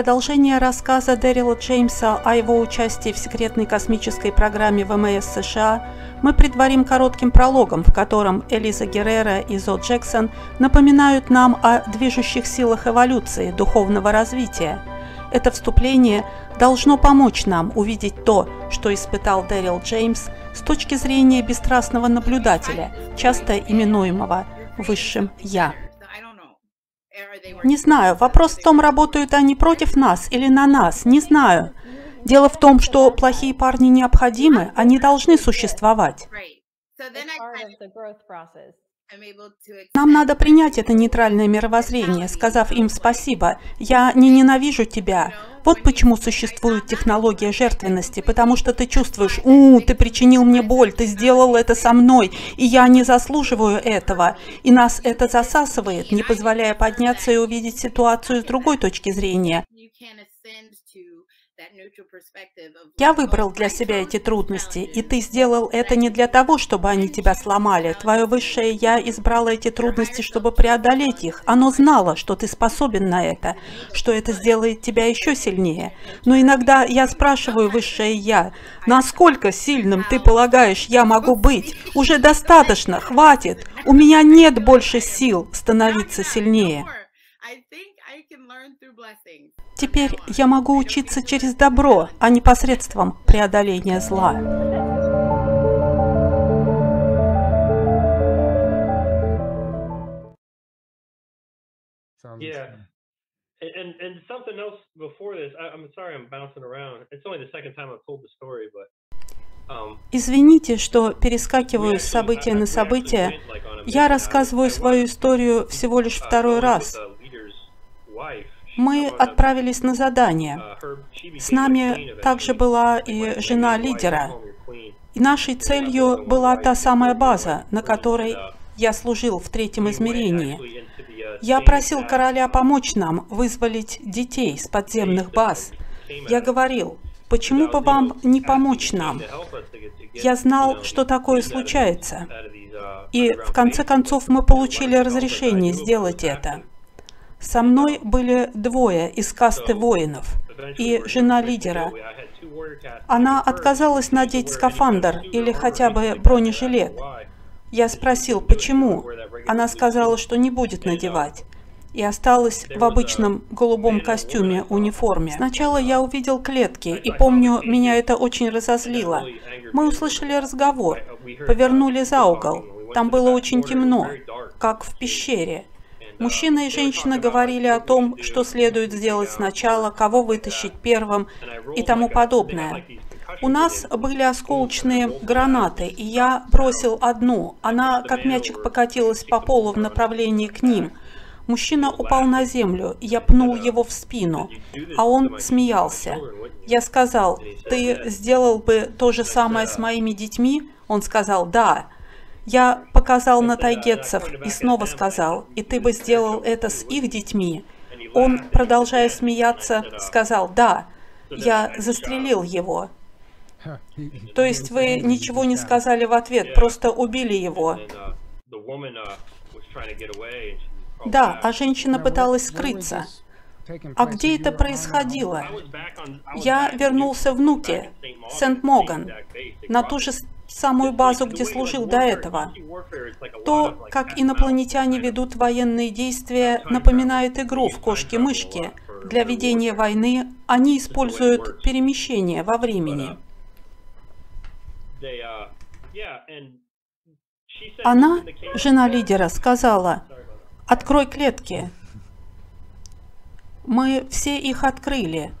продолжение рассказа Дэрила Джеймса о его участии в секретной космической программе ВМС США мы предварим коротким прологом, в котором Элиза Геррера и Зо Джексон напоминают нам о движущих силах эволюции, духовного развития. Это вступление должно помочь нам увидеть то, что испытал Дэрил Джеймс с точки зрения бесстрастного наблюдателя, часто именуемого «высшим Я». Не знаю, вопрос в том, работают они против нас или на нас, не знаю. Дело в том, что плохие парни необходимы, они должны существовать. Нам надо принять это нейтральное мировоззрение, сказав им спасибо. Я не ненавижу тебя. Вот почему существует технология жертвенности, потому что ты чувствуешь, у, ты причинил мне боль, ты сделал это со мной, и я не заслуживаю этого. И нас это засасывает, не позволяя подняться и увидеть ситуацию с другой точки зрения. Я выбрал для себя эти трудности, и ты сделал это не для того, чтобы они тебя сломали. Твое высшее «я» избрало эти трудности, чтобы преодолеть их. Оно знало, что ты способен на это, что это сделает тебя еще сильнее. Но иногда я спрашиваю высшее «я», насколько сильным ты полагаешь я могу быть? Уже достаточно, хватит. У меня нет больше сил становиться сильнее. Теперь я могу учиться через добро, а не посредством преодоления зла. Yeah. And, and something else before this, I, I'm sorry I'm bouncing around. It's only the second time I've told the story, but Извините, что перескакиваю с события на событие. Я рассказываю свою историю всего лишь второй раз. Мы отправились на задание. С нами также была и жена лидера. И нашей целью была та самая база, на которой я служил в третьем измерении. Я просил короля помочь нам вызволить детей с подземных баз. Я говорил, почему бы вам не помочь нам? Я знал, что такое случается. И в конце концов мы получили разрешение сделать это. Со мной были двое из касты воинов и жена лидера. Она отказалась надеть скафандр или хотя бы бронежилет. Я спросил, почему. Она сказала, что не будет надевать и осталась в обычном голубом костюме, униформе. Сначала я увидел клетки, и помню, меня это очень разозлило. Мы услышали разговор, повернули за угол. Там было очень темно, как в пещере. Мужчина и женщина говорили о том, что следует сделать сначала, кого вытащить первым и тому подобное. У нас были осколочные гранаты, и я бросил одну. Она, как мячик, покатилась по полу в направлении к ним. Мужчина упал на землю, я пнул его в спину, а он смеялся. Я сказал, ты сделал бы то же самое с моими детьми? Он сказал, да. Я показал на тайгетцев и снова сказал, и ты бы сделал это с их детьми. Он, продолжая смеяться, сказал, да, я застрелил его. То есть вы ничего не сказали в ответ, просто убили его. Да, а женщина пыталась скрыться. А где это происходило? Я вернулся в Нуте, Сент-Моган, на ту же самую базу, где служил до этого. То, как инопланетяне ведут военные действия, напоминает игру в кошки-мышки. Для ведения войны они используют перемещение во времени. Она, жена лидера, сказала, «Открой клетки». Мы все их открыли,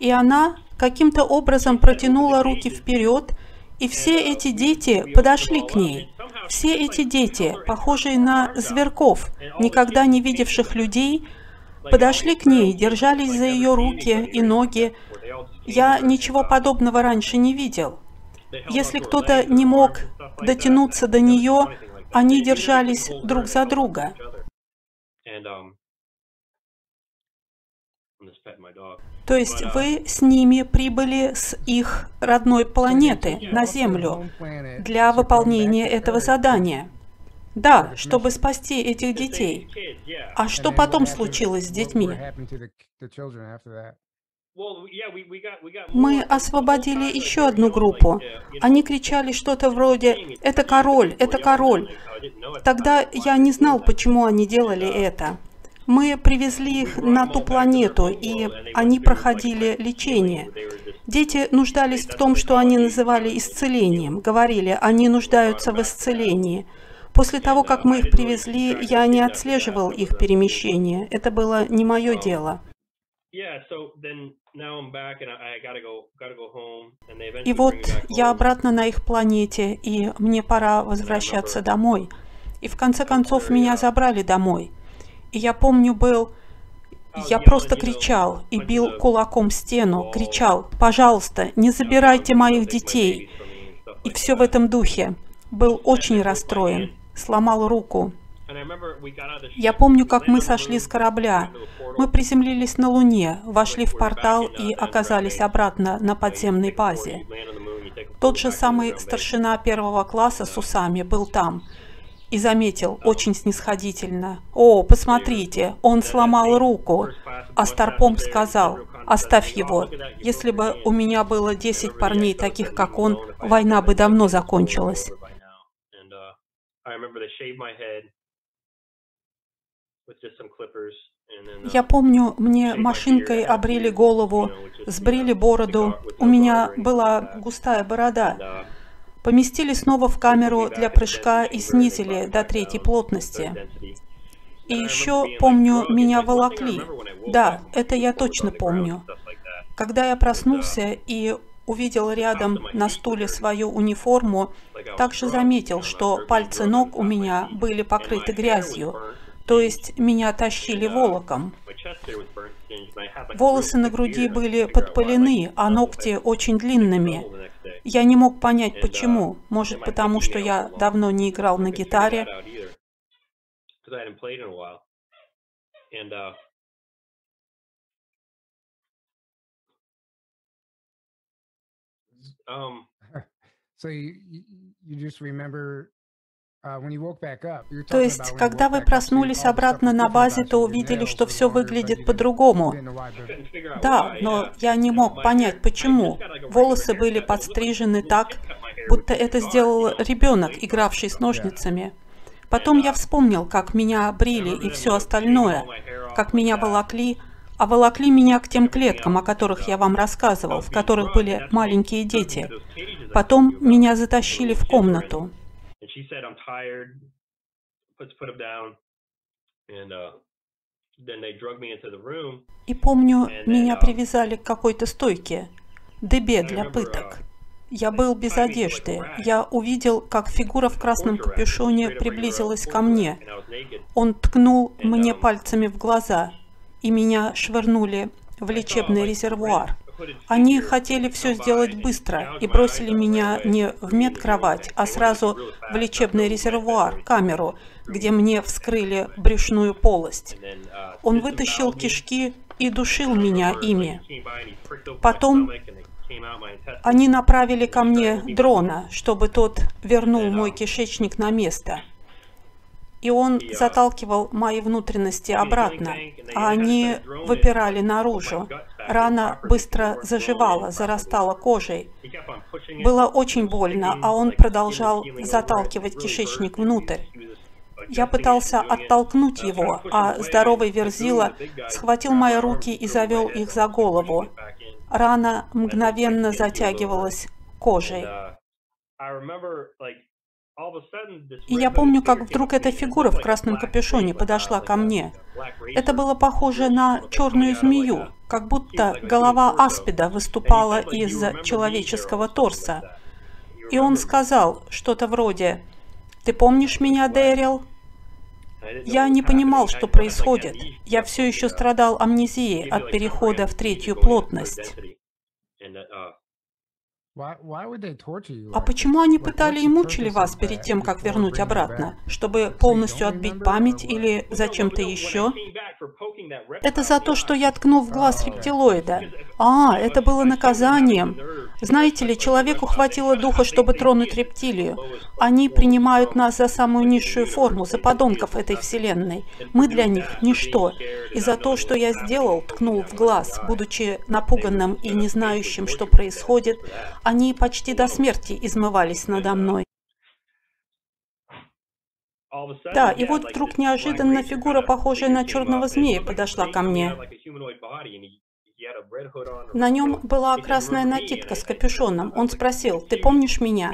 и она каким-то образом протянула руки вперед и все эти дети подошли к ней. Все эти дети, похожие на зверков, никогда не видевших людей, подошли к ней, держались за ее руки и ноги. Я ничего подобного раньше не видел. Если кто-то не мог дотянуться до нее, они держались друг за друга. То есть вы с ними прибыли с их родной планеты на Землю для выполнения этого задания. Да, чтобы спасти этих детей. А что потом случилось с детьми? Мы освободили еще одну группу. Они кричали что-то вроде «Это король! Это король!». Тогда я не знал, почему они делали это. Мы привезли их на ту планету, и они проходили лечение. Дети нуждались в том, что они называли исцелением. Говорили, они нуждаются в исцелении. После того, как мы их привезли, я не отслеживал их перемещение. Это было не мое дело. И вот я обратно на их планете, и мне пора возвращаться домой. И в конце концов меня забрали домой. И я помню, был... Я просто кричал и бил кулаком стену, кричал, «Пожалуйста, не забирайте моих детей!» И все в этом духе. Был очень расстроен, сломал руку. Я помню, как мы сошли с корабля. Мы приземлились на Луне, вошли в портал и оказались обратно на подземной базе. Тот же самый старшина первого класса с усами был там и заметил очень снисходительно. «О, посмотрите, он сломал руку!» А Старпом сказал, «Оставь его. Если бы у меня было 10 парней, таких как он, война бы давно закончилась». Я помню, мне машинкой обрели голову, сбрили бороду, у меня была густая борода. Поместили снова в камеру для прыжка и снизили до третьей плотности. И еще, помню, меня волокли. Да, это я точно помню. Когда я проснулся и увидел рядом на стуле свою униформу, также заметил, что пальцы ног у меня были покрыты грязью, то есть меня тащили волоком. Волосы на груди были подпылены, а ногти очень длинными. Я не мог понять, почему. Может, потому что я давно не играл на гитаре. Um, so you, you just remember то есть, когда вы проснулись обратно на базе, то увидели, что все выглядит по-другому. Да, но я не мог понять, почему. Волосы были подстрижены так, будто это сделал ребенок, игравший с ножницами. Потом я вспомнил, как меня брили и все остальное, как меня волокли, а волокли меня к тем клеткам, о которых я вам рассказывал, в которых были маленькие дети. Потом меня затащили в комнату. She said, I'm tired. Let's put him down. And uh, then they drug me into the room. И помню, меня uh, привязали к какой-то стойке, дебе для пыток. Uh, я был без одежды. Я увидел, как фигура в красном капюшоне приблизилась ко мне. Он ткнул мне um, пальцами в глаза, и меня швырнули в лечебный резервуар. Они хотели все сделать быстро и бросили меня не в медкровать, а сразу в лечебный резервуар, камеру, где мне вскрыли брюшную полость. Он вытащил кишки и душил меня ими. Потом они направили ко мне дрона, чтобы тот вернул мой кишечник на место и он заталкивал мои внутренности обратно, а они выпирали наружу. Рана быстро заживала, зарастала кожей. Было очень больно, а он продолжал заталкивать кишечник внутрь. Я пытался оттолкнуть его, а здоровый Верзила схватил мои руки и завел их за голову. Рана мгновенно затягивалась кожей. И я помню, как вдруг эта фигура в красном капюшоне подошла ко мне. Это было похоже на черную змею, как будто голова аспида выступала из человеческого торса. И он сказал что-то вроде «Ты помнишь меня, Дэрил?» Я не понимал, что происходит. Я все еще страдал амнезией от перехода в третью плотность. А почему они пытали и мучили вас перед тем, как вернуть обратно? Чтобы полностью отбить память или зачем-то еще? Это за то, что я ткнул в глаз рептилоида. А, это было наказанием. Знаете ли, человеку хватило духа, чтобы тронуть рептилию. Они принимают нас за самую низшую форму, за подонков этой вселенной. Мы для них ничто. И за то, что я сделал, ткнул в глаз, будучи напуганным и не знающим, что происходит, они почти до смерти измывались надо мной. Да, и вот вдруг неожиданно фигура, похожая на черного змея, подошла ко мне. На нем была красная накидка с капюшоном. Он спросил, «Ты помнишь меня?»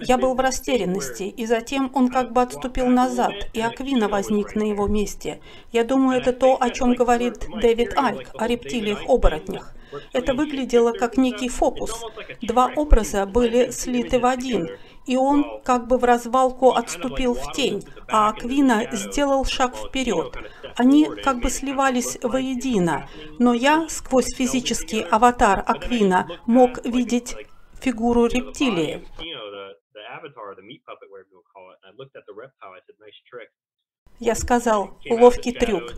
Я был в растерянности, и затем он как бы отступил назад, и Аквина возник на его месте. Я думаю, это то, о чем говорит Дэвид Айк, о рептилиях-оборотнях. Это выглядело как некий фокус. Два образа были слиты в один, и он как бы в развалку отступил в тень, а Аквина сделал шаг вперед. Они как бы сливались воедино, но я сквозь физический аватар Аквина мог видеть фигуру рептилии. Я сказал, ловкий трюк.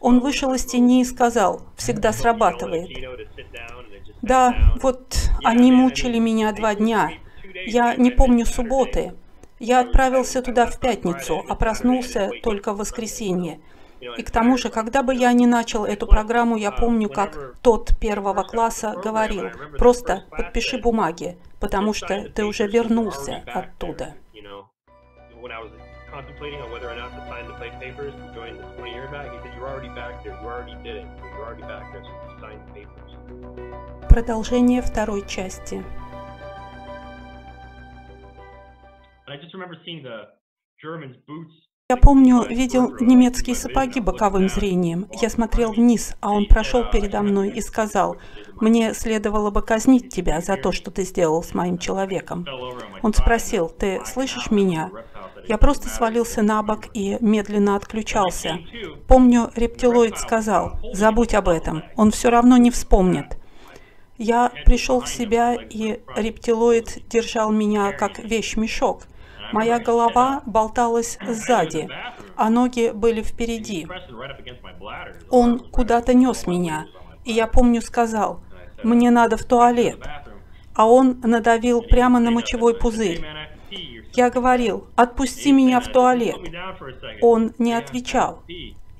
Он вышел из тени и сказал, всегда срабатывает. Да, вот они мучили меня два дня. Я не помню субботы. Я отправился туда в пятницу, а проснулся только в воскресенье. И к тому же, когда бы я ни начал эту программу, я помню, как тот первого класса говорил, просто подпиши бумаги, потому что ты уже вернулся оттуда. Продолжение второй части. Я помню, видел немецкие сапоги боковым зрением. Я смотрел вниз, а он прошел передо мной и сказал, «Мне следовало бы казнить тебя за то, что ты сделал с моим человеком». Он спросил, «Ты слышишь меня?» Я просто свалился на бок и медленно отключался. Помню, рептилоид сказал, «Забудь об этом, он все равно не вспомнит». Я пришел в себя, и рептилоид держал меня как вещь-мешок – Моя голова болталась сзади, а ноги были впереди. Он куда-то нес меня, и я помню сказал, «Мне надо в туалет». А он надавил прямо на мочевой пузырь. Я говорил, «Отпусти меня в туалет». Он не отвечал.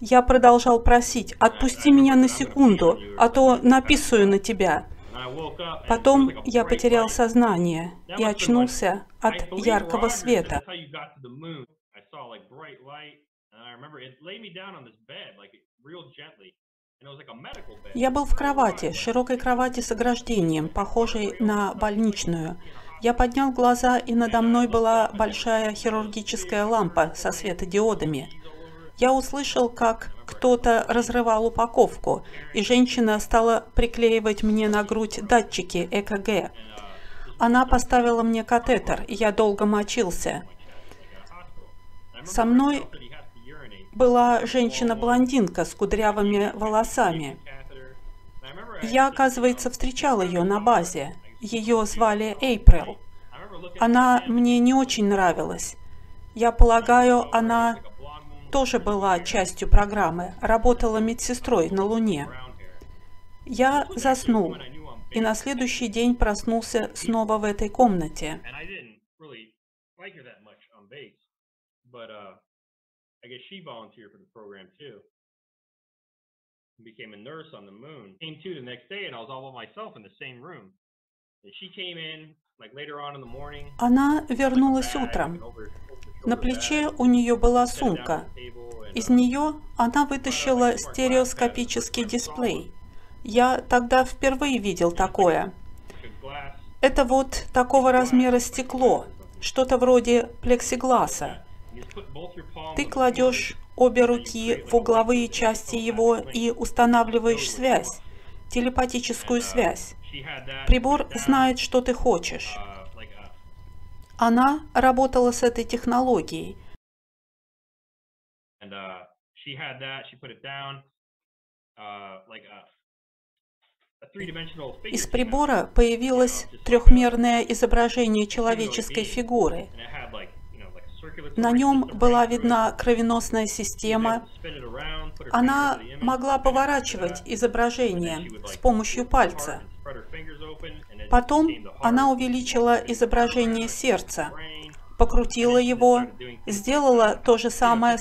Я продолжал просить, «Отпусти меня на секунду, а то написаю на тебя». Потом я потерял сознание и очнулся от яркого света. Я был в кровати, широкой кровати с ограждением, похожей на больничную. Я поднял глаза, и надо мной была большая хирургическая лампа со светодиодами. Я услышал, как кто-то разрывал упаковку, и женщина стала приклеивать мне на грудь датчики ЭКГ. Она поставила мне катетер, и я долго мочился. Со мной была женщина-блондинка с кудрявыми волосами. Я, оказывается, встречал ее на базе. Ее звали Эйприл. Она мне не очень нравилась. Я полагаю, она тоже была частью программы, работала медсестрой на Луне. Я заснул, и на следующий день проснулся снова в этой комнате. became a nurse on the moon. Came to the next day, and I was all by myself in the same room. And she came in Она вернулась утром. На плече у нее была сумка. Из нее она вытащила стереоскопический дисплей. Я тогда впервые видел такое. Это вот такого размера стекло, что-то вроде плексигласа. Ты кладешь обе руки в угловые части его и устанавливаешь связь, телепатическую связь. Прибор знает, что ты хочешь. Она работала с этой технологией. Uh, Из прибора появилось трехмерное изображение человеческой фигуры. На нем была видна кровеносная система. Она могла поворачивать изображение с помощью пальца. Потом она увеличила изображение сердца, покрутила его, сделала то же самое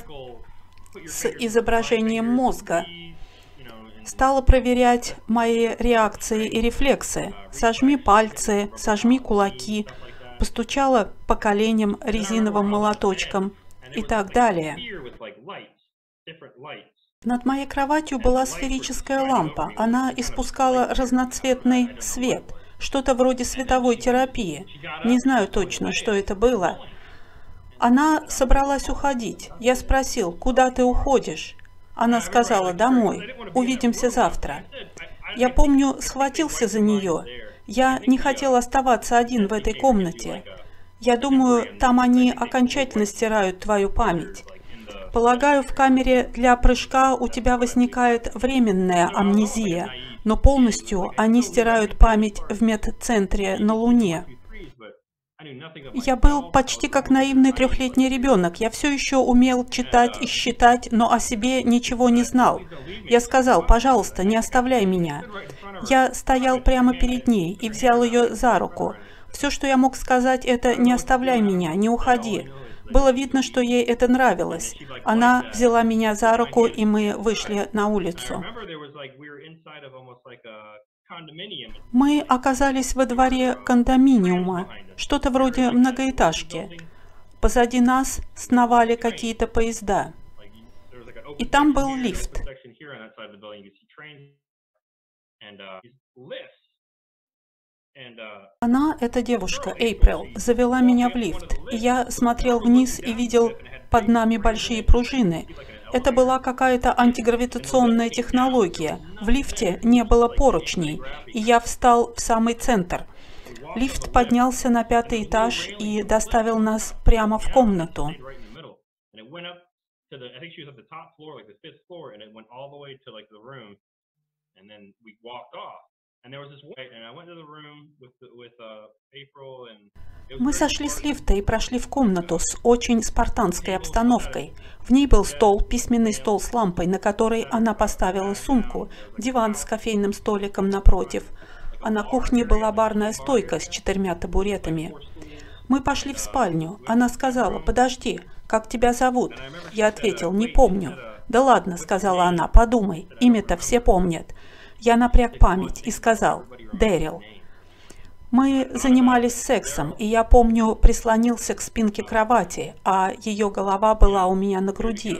с изображением мозга. Стала проверять мои реакции и рефлексы. Сожми пальцы, сожми кулаки, постучала по коленям резиновым молоточком и так далее. Над моей кроватью была сферическая лампа. Она испускала разноцветный свет, что-то вроде световой терапии. Не знаю точно, что это было. Она собралась уходить. Я спросил, куда ты уходишь? Она сказала, домой. Увидимся завтра. Я помню, схватился за нее. Я не хотел оставаться один в этой комнате. Я думаю, там они окончательно стирают твою память. Полагаю, в камере для прыжка у тебя возникает временная амнезия, но полностью они стирают память в медцентре на Луне. Я был почти как наивный трехлетний ребенок. Я все еще умел читать и считать, но о себе ничего не знал. Я сказал, пожалуйста, не оставляй меня. Я стоял прямо перед ней и взял ее за руку. Все, что я мог сказать, это «не оставляй меня, не уходи». Было видно, что ей это нравилось. Она взяла меня за руку, и мы вышли на улицу. Мы оказались во дворе кондоминиума, что-то вроде многоэтажки. Позади нас сновали какие-то поезда. И там был лифт. Она, эта девушка, Эйприл, завела меня в лифт. И я смотрел вниз и видел под нами большие пружины. Это была какая-то антигравитационная технология. В лифте не было поручней, и я встал в самый центр. Лифт поднялся на пятый этаж и доставил нас прямо в комнату. Мы сошли с лифта и прошли в комнату с очень спартанской обстановкой. В ней был стол, письменный стол с лампой, на которой она поставила сумку, диван с кофейным столиком напротив, а на кухне была барная стойка с четырьмя табуретами. Мы пошли в спальню. Она сказала, подожди, как тебя зовут? Я ответил, не помню. Да ладно, сказала она, подумай, имя-то все помнят. Я напряг память и сказал, Дэрил. Мы занимались сексом, и я помню, прислонился к спинке кровати, а ее голова была у меня на груди.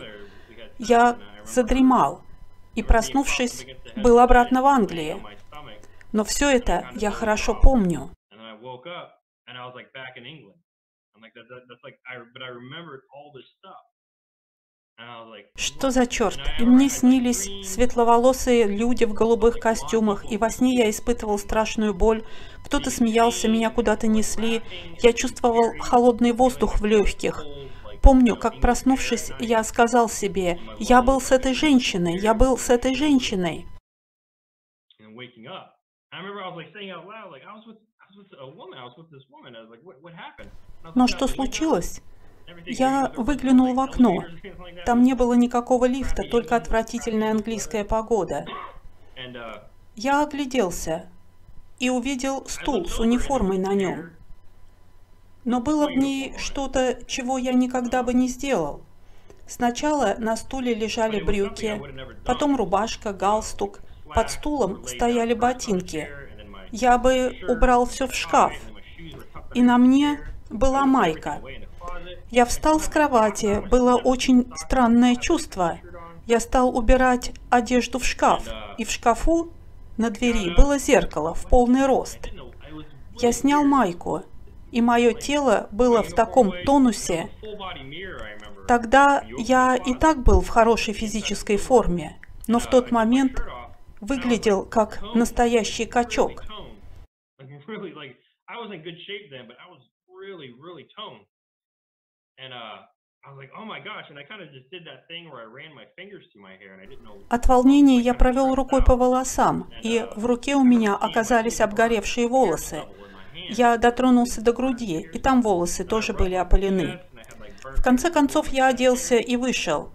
Я задремал и, проснувшись, был обратно в Англии. Но все это я хорошо помню. Что за черт? И мне снились светловолосые люди в голубых костюмах, и во сне я испытывал страшную боль. Кто-то смеялся, меня куда-то несли. Я чувствовал холодный воздух в легких. Помню, как проснувшись, я сказал себе, я был с этой женщиной, я был с этой женщиной. Но что случилось? Я выглянул в окно. Там не было никакого лифта, только отвратительная английская погода. Я огляделся и увидел стул с униформой на нем. Но было в ней что-то, чего я никогда бы не сделал. Сначала на стуле лежали брюки, потом рубашка, галстук, под стулом стояли ботинки. Я бы убрал все в шкаф. И на мне была майка. Я встал с кровати. Было очень странное чувство. Я стал убирать одежду в шкаф. И в шкафу на двери было зеркало в полный рост. Я снял майку, и мое тело было в таком тонусе. Тогда я и так был в хорошей физической форме, но в тот момент выглядел как настоящий качок. От волнения я провел рукой по волосам, и в руке у меня оказались обгоревшие волосы. Я дотронулся до груди, и там волосы тоже были опалены. В конце концов я оделся и вышел.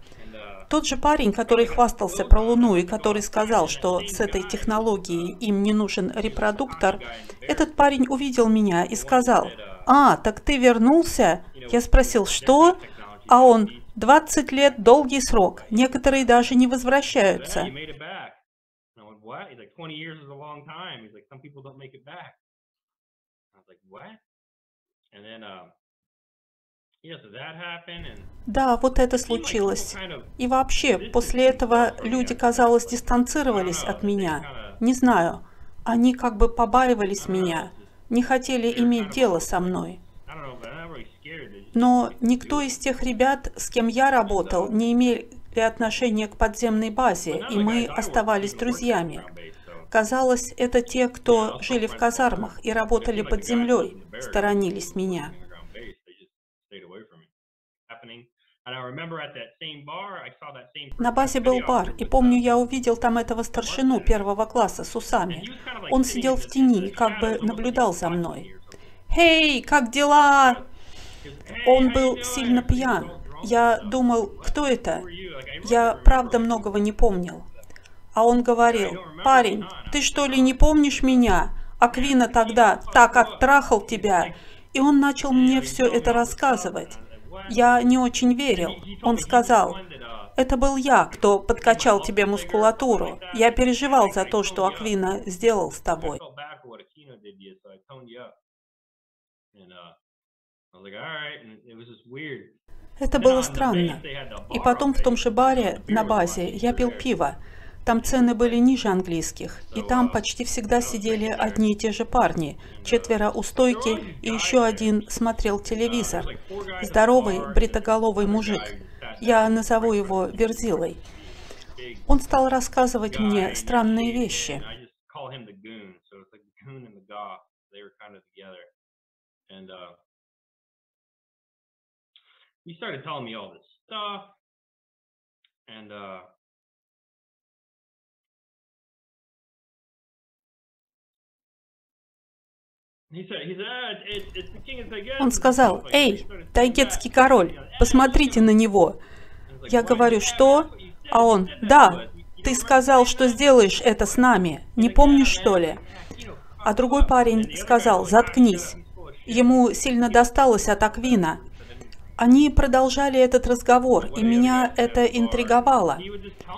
Тот же парень, который хвастался про Луну и который сказал, что с этой технологией им не нужен репродуктор, этот парень увидел меня и сказал, «А, так ты вернулся?» Я спросил, «Что?» А он, «20 лет – долгий срок, некоторые даже не возвращаются». Да, вот это случилось. И вообще, после этого люди, казалось, дистанцировались от меня. Не знаю, они как бы побаивались меня, не хотели иметь дело со мной. Но никто из тех ребят, с кем я работал, не имели отношения к подземной базе, и мы оставались друзьями. Казалось, это те, кто жили в казармах и работали под землей, сторонились меня. На базе был бар, и помню, я увидел там этого старшину первого класса с усами. Он сидел в тени и как бы наблюдал за мной. «Хей, как дела?» Он был сильно пьян. Я думал, кто это? Я правда многого не помнил. А он говорил, «Парень, ты что ли не помнишь меня? Аквина тогда так оттрахал тебя». И он начал мне все это рассказывать. Я не очень верил. Он сказал, это был я, кто подкачал тебе мускулатуру. Я переживал за то, что Аквина сделал с тобой. Это было странно. И потом в том же баре на базе я пил пиво. Там цены были ниже английских, и там почти всегда сидели одни и те же парни, четверо у стойки, и еще один смотрел телевизор. Здоровый, бритоголовый мужик. Я назову его Верзилой. Он стал рассказывать мне странные вещи. He started telling me all this stuff, and uh, Он сказал, «Эй, тайгетский король, посмотрите на него». Я говорю, «Что?» А он, «Да, ты сказал, что сделаешь это с нами. Не помнишь, что ли?» А другой парень сказал, «Заткнись». Ему сильно досталось от Аквина. Они продолжали этот разговор, и меня это интриговало.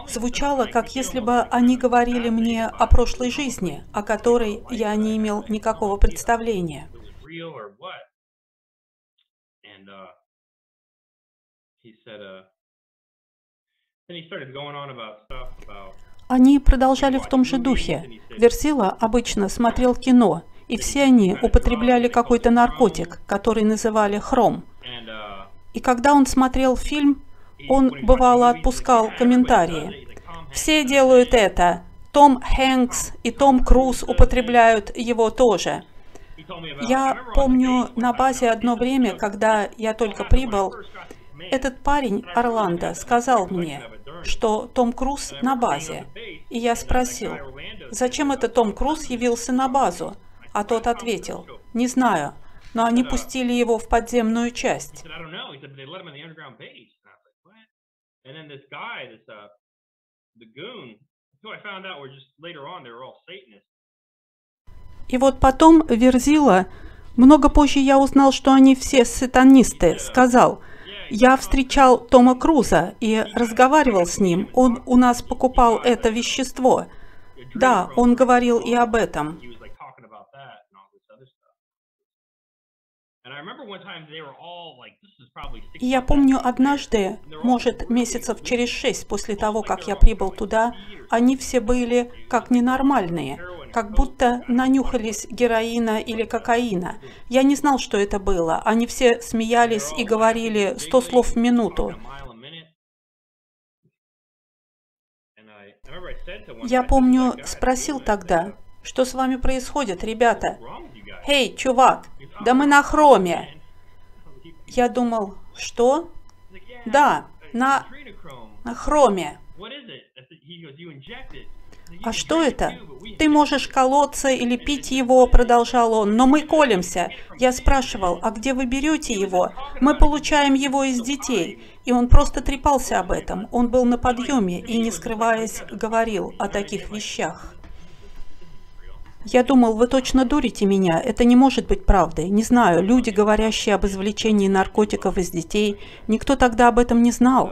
Звучало, как если бы они говорили мне о прошлой жизни, о которой я не имел никакого представления. Они продолжали в том же духе. Версила обычно смотрел кино, и все они употребляли какой-то наркотик, который называли хром. И когда он смотрел фильм, он бывало отпускал комментарии. Все делают это. Том Хэнкс и Том Круз употребляют его тоже. Я помню на базе одно время, когда я только прибыл, этот парень, Орландо, сказал мне, что Том Круз на базе. И я спросил, зачем это Том Круз явился на базу? А тот ответил, не знаю, но они пустили его в подземную часть. И вот потом Верзила, много позже я узнал, что они все сатанисты, сказал, я встречал Тома Круза и разговаривал с ним, он у нас покупал это вещество. Да, он говорил и об этом. И я помню однажды, может, месяцев через шесть после того, как я прибыл туда, они все были как ненормальные, как будто нанюхались героина или кокаина. Я не знал, что это было. Они все смеялись и говорили сто слов в минуту. Я помню, спросил тогда, что с вами происходит, ребята? «Эй, чувак, да мы на хроме!» Я думал, что? Да, на, на хроме. А что это? Ты можешь колоться или пить его, продолжал он, но мы колемся. Я спрашивал, а где вы берете его? Мы получаем его из детей. И он просто трепался об этом. Он был на подъеме и, не скрываясь, говорил о таких вещах. Я думал, вы точно дурите меня. Это не может быть правдой. Не знаю, люди, говорящие об извлечении наркотиков из детей, никто тогда об этом не знал.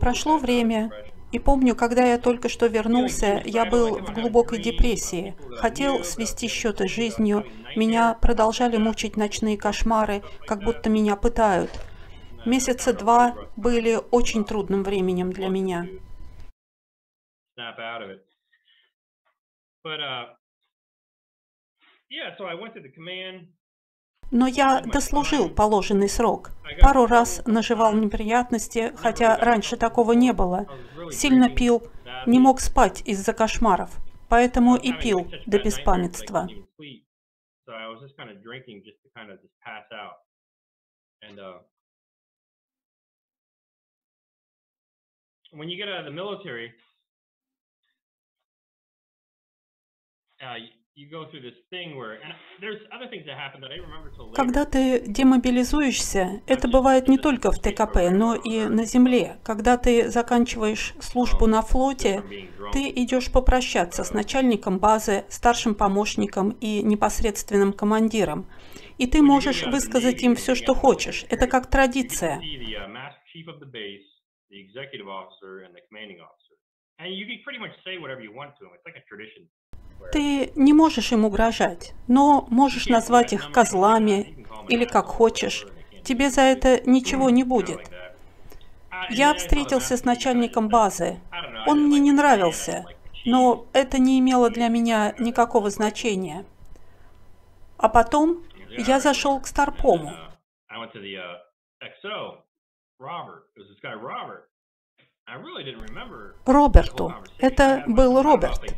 Прошло время, и помню, когда я только что вернулся, я был в глубокой депрессии, хотел свести счеты с жизнью, меня продолжали мучить ночные кошмары, как будто меня пытают. Месяца два были очень трудным временем для меня. So I to command. Но я дослужил положенный срок. Пару раз наживал неприятности, хотя раньше такого не было. Сильно пил, не мог спать из-за кошмаров, поэтому и пил до беспамятства. When you get out of the military, когда ты демобилизуешься, это бывает не только в ТКП, но и на земле. Когда ты заканчиваешь службу на флоте, ты идешь попрощаться с начальником базы, старшим помощником и непосредственным командиром. И ты можешь высказать им все, что хочешь. Это как традиция. And you can pretty much say whatever you want to them. It's like a tradition. Ты не можешь им угрожать, но можешь назвать их козлами или как хочешь. Тебе за это ничего не будет. Я встретился с начальником базы. Он мне не нравился, но это не имело для меня никакого значения. А потом я зашел к Старпому. Роберту. Это был Роберт.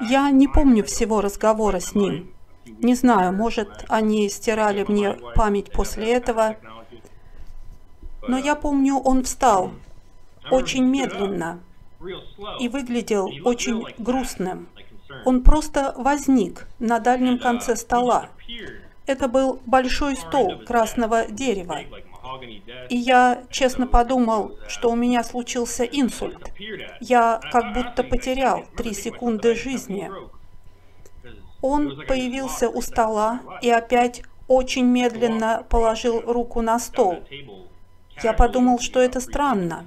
Я не помню всего разговора с ним. Не знаю, может, они стирали мне память после этого. Но я помню, он встал очень медленно и выглядел очень грустным. Он просто возник на дальнем конце стола. Это был большой стол красного дерева. И я честно подумал, что у меня случился инсульт. Я как будто потерял три секунды жизни. Он появился у стола и опять очень медленно положил руку на стол. Я подумал, что это странно.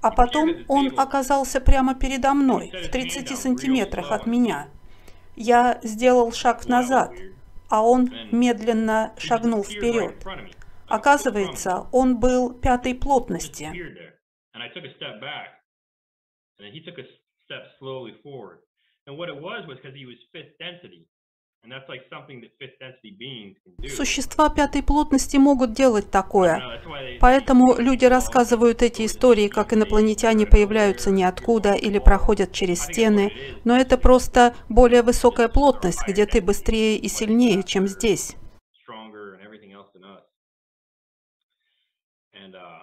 А потом он оказался прямо передо мной, в 30 сантиметрах от меня. Я сделал шаг назад, а он медленно шагнул вперед. Оказывается, он был пятой плотности. Существа пятой плотности могут делать такое. Поэтому люди рассказывают эти истории, как инопланетяне появляются ниоткуда или проходят через стены. Но это просто более высокая плотность, где ты быстрее и сильнее, чем здесь. Uh,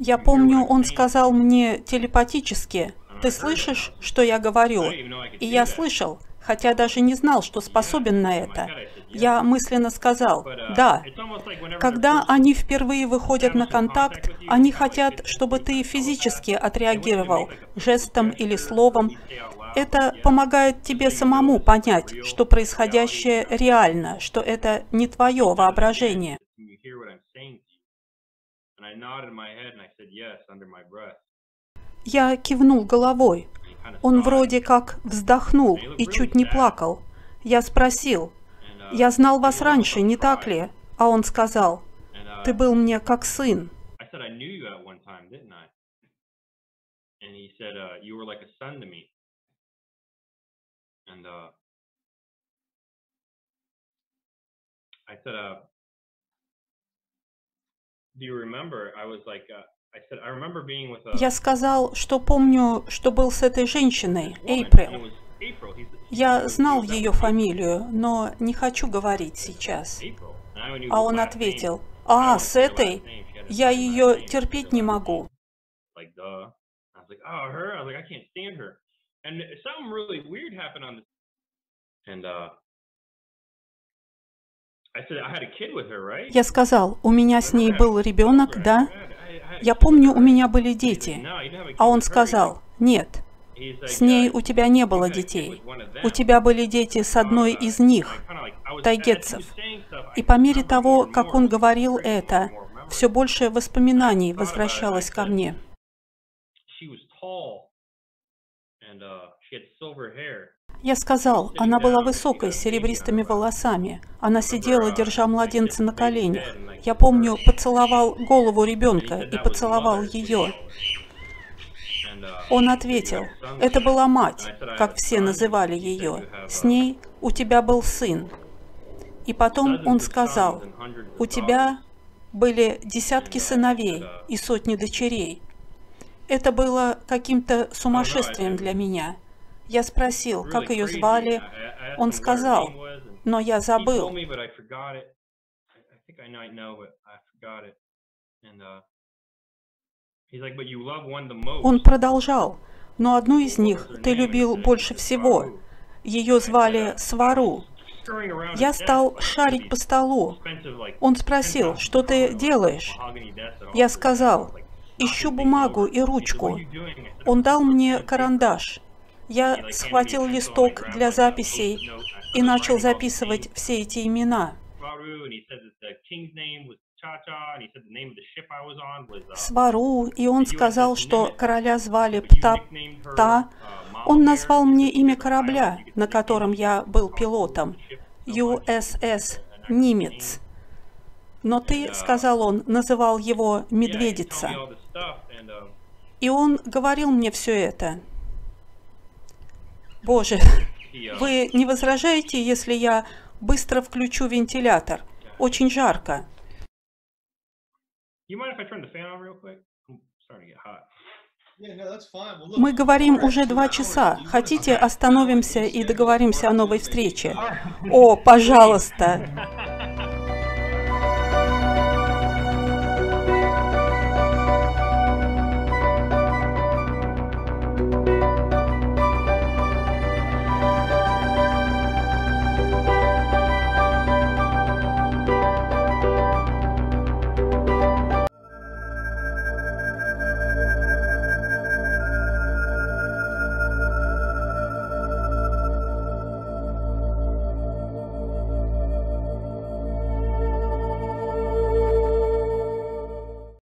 я помню, он сказал мне телепатически, «Ты слышишь, что я говорю?» И я слышал, хотя даже не знал, что способен на это. Я мысленно сказал, uh, да. Когда они впервые выходят на контакт, они хотят, чтобы ты физически отреагировал, жестом или словом. Это помогает тебе самому понять, что происходящее реально, что это не твое воображение. Я кивнул головой. Он вроде как вздохнул и чуть не плакал. Я спросил, uh, «Я знал вас раньше, не так ли?» А он сказал, uh, «Ты был мне как сын». And I said, uh, do you remember? I was like, uh, Я сказал, что помню, что был с этой женщиной, Эйприл. Я знал ее фамилию, но не хочу говорить сейчас. А он ответил, а, с этой? Я ее терпеть не могу. Я сказал, у меня с ней был ребенок, да? Я помню, у меня были дети. А он сказал, нет, с ней у тебя не было детей. У тебя были дети с одной из них, тайгетцев. И по мере того, как он говорил это, все больше воспоминаний возвращалось ко мне. Я сказал, она была высокой, с серебристыми волосами. Она сидела, держа младенца на коленях. Я помню, поцеловал голову ребенка и поцеловал ее. Он ответил, это была мать, как все называли ее. С ней у тебя был сын. И потом он сказал, у тебя были десятки сыновей и сотни дочерей. Это было каким-то сумасшествием для меня. Я спросил, как ее звали. Он сказал, но я забыл. Он продолжал, но одну из них ты любил больше всего. Ее звали Свару. Я стал шарить по столу. Он спросил, что ты делаешь? Я сказал, ищу бумагу и ручку. Он дал мне карандаш. Я схватил листок для записей и начал записывать все эти имена. Свару, и он сказал, что короля звали Пта-Та. Он назвал мне имя корабля, на котором я был пилотом, USS «Нимец». Но ты, сказал он, называл его «Медведица». И он говорил мне все это. Боже, вы не возражаете, если я быстро включу вентилятор? Очень жарко. Мы говорим уже два часа. Хотите, остановимся и договоримся о новой встрече? О, пожалуйста!